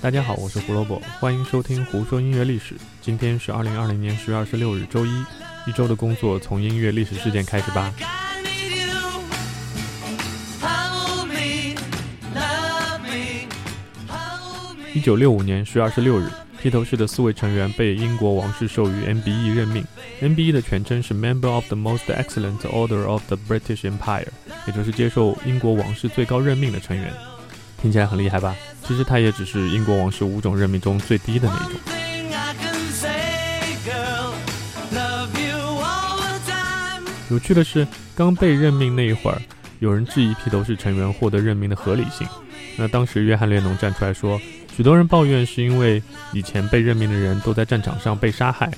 大家好，我是胡萝卜，欢迎收听《胡说音乐历史》。今天是二零二零年十月二十六日，周一。一周的工作从音乐历史事件开始吧。一九六五年十月二十六日，披头士的四位成员被英国王室授予 MBE 任命。MBE 的全称是 Member of the Most Excellent Order of the British Empire，也就是接受英国王室最高任命的成员。听起来很厉害吧？其实他也只是英国王室五种任命中最低的那一种。有趣的是，刚被任命那一会儿，有人质疑披头士成员获得任命的合理性。那当时约翰列侬站出来说，许多人抱怨是因为以前被任命的人都在战场上被杀害，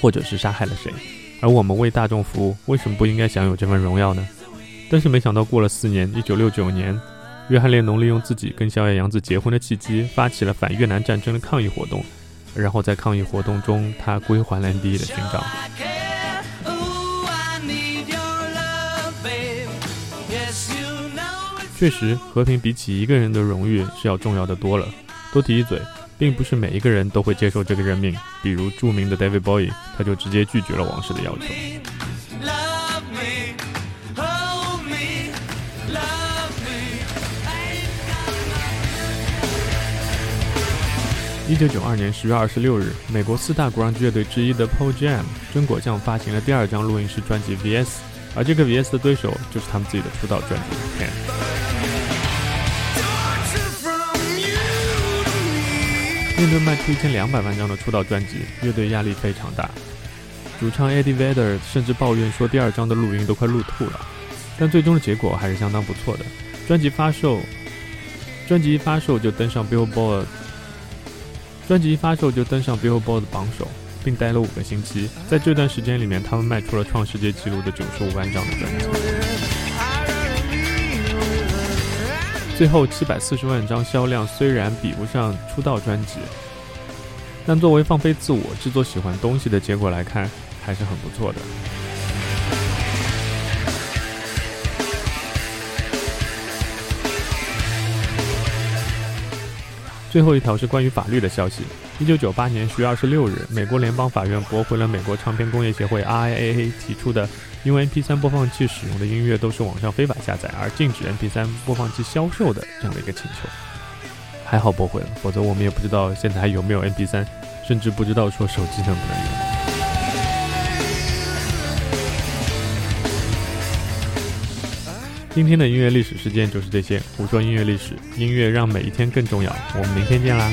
或者是杀害了谁，而我们为大众服务，为什么不应该享有这份荣耀呢？但是没想到过了四年，一九六九年，约翰列侬利用自己跟小野洋子结婚的契机，发起了反越南战争的抗议活动，然后在抗议活动中，他归还了 NBA 的勋章。确实，和平比起一个人的荣誉是要重要的多了。多提一嘴，并不是每一个人都会接受这个任命。比如著名的 David Bowie，他就直接拒绝了王室的要求。一九九二年十月二十六日，美国四大 grunge 乐队之一的 p o l Jam 真果酱发行了第二张录音室专辑 VS，而这个 VS 的对手就是他们自己的出道专辑 Ten。面对卖出一千两百万张的出道专辑，乐队压力非常大。主唱 Eddie Vedder 甚至抱怨说，第二张的录音都快录吐了。但最终的结果还是相当不错的。专辑发售，专辑一发售就登上 Billboard，专辑一发售就登上 Billboard 的榜首，并待了五个星期。在这段时间里面，他们卖出了创世界纪录的九十五万张的专辑。最后七百四十万张销量虽然比不上出道专辑，但作为放飞自我、制作喜欢东西的结果来看，还是很不错的。最后一条是关于法律的消息。一九九八年十月二十六日，美国联邦法院驳回了美国唱片工业协会 （RIAA） 提出的因为 MP3 播放器使用的音乐都是网上非法下载而禁止 MP3 播放器销售的这样的一个请求。还好驳回了，否则我们也不知道现在还有没有 MP3，甚至不知道说手机能不能用。今天的音乐历史事件就是这些。胡说音乐历史，音乐让每一天更重要。我们明天见啦！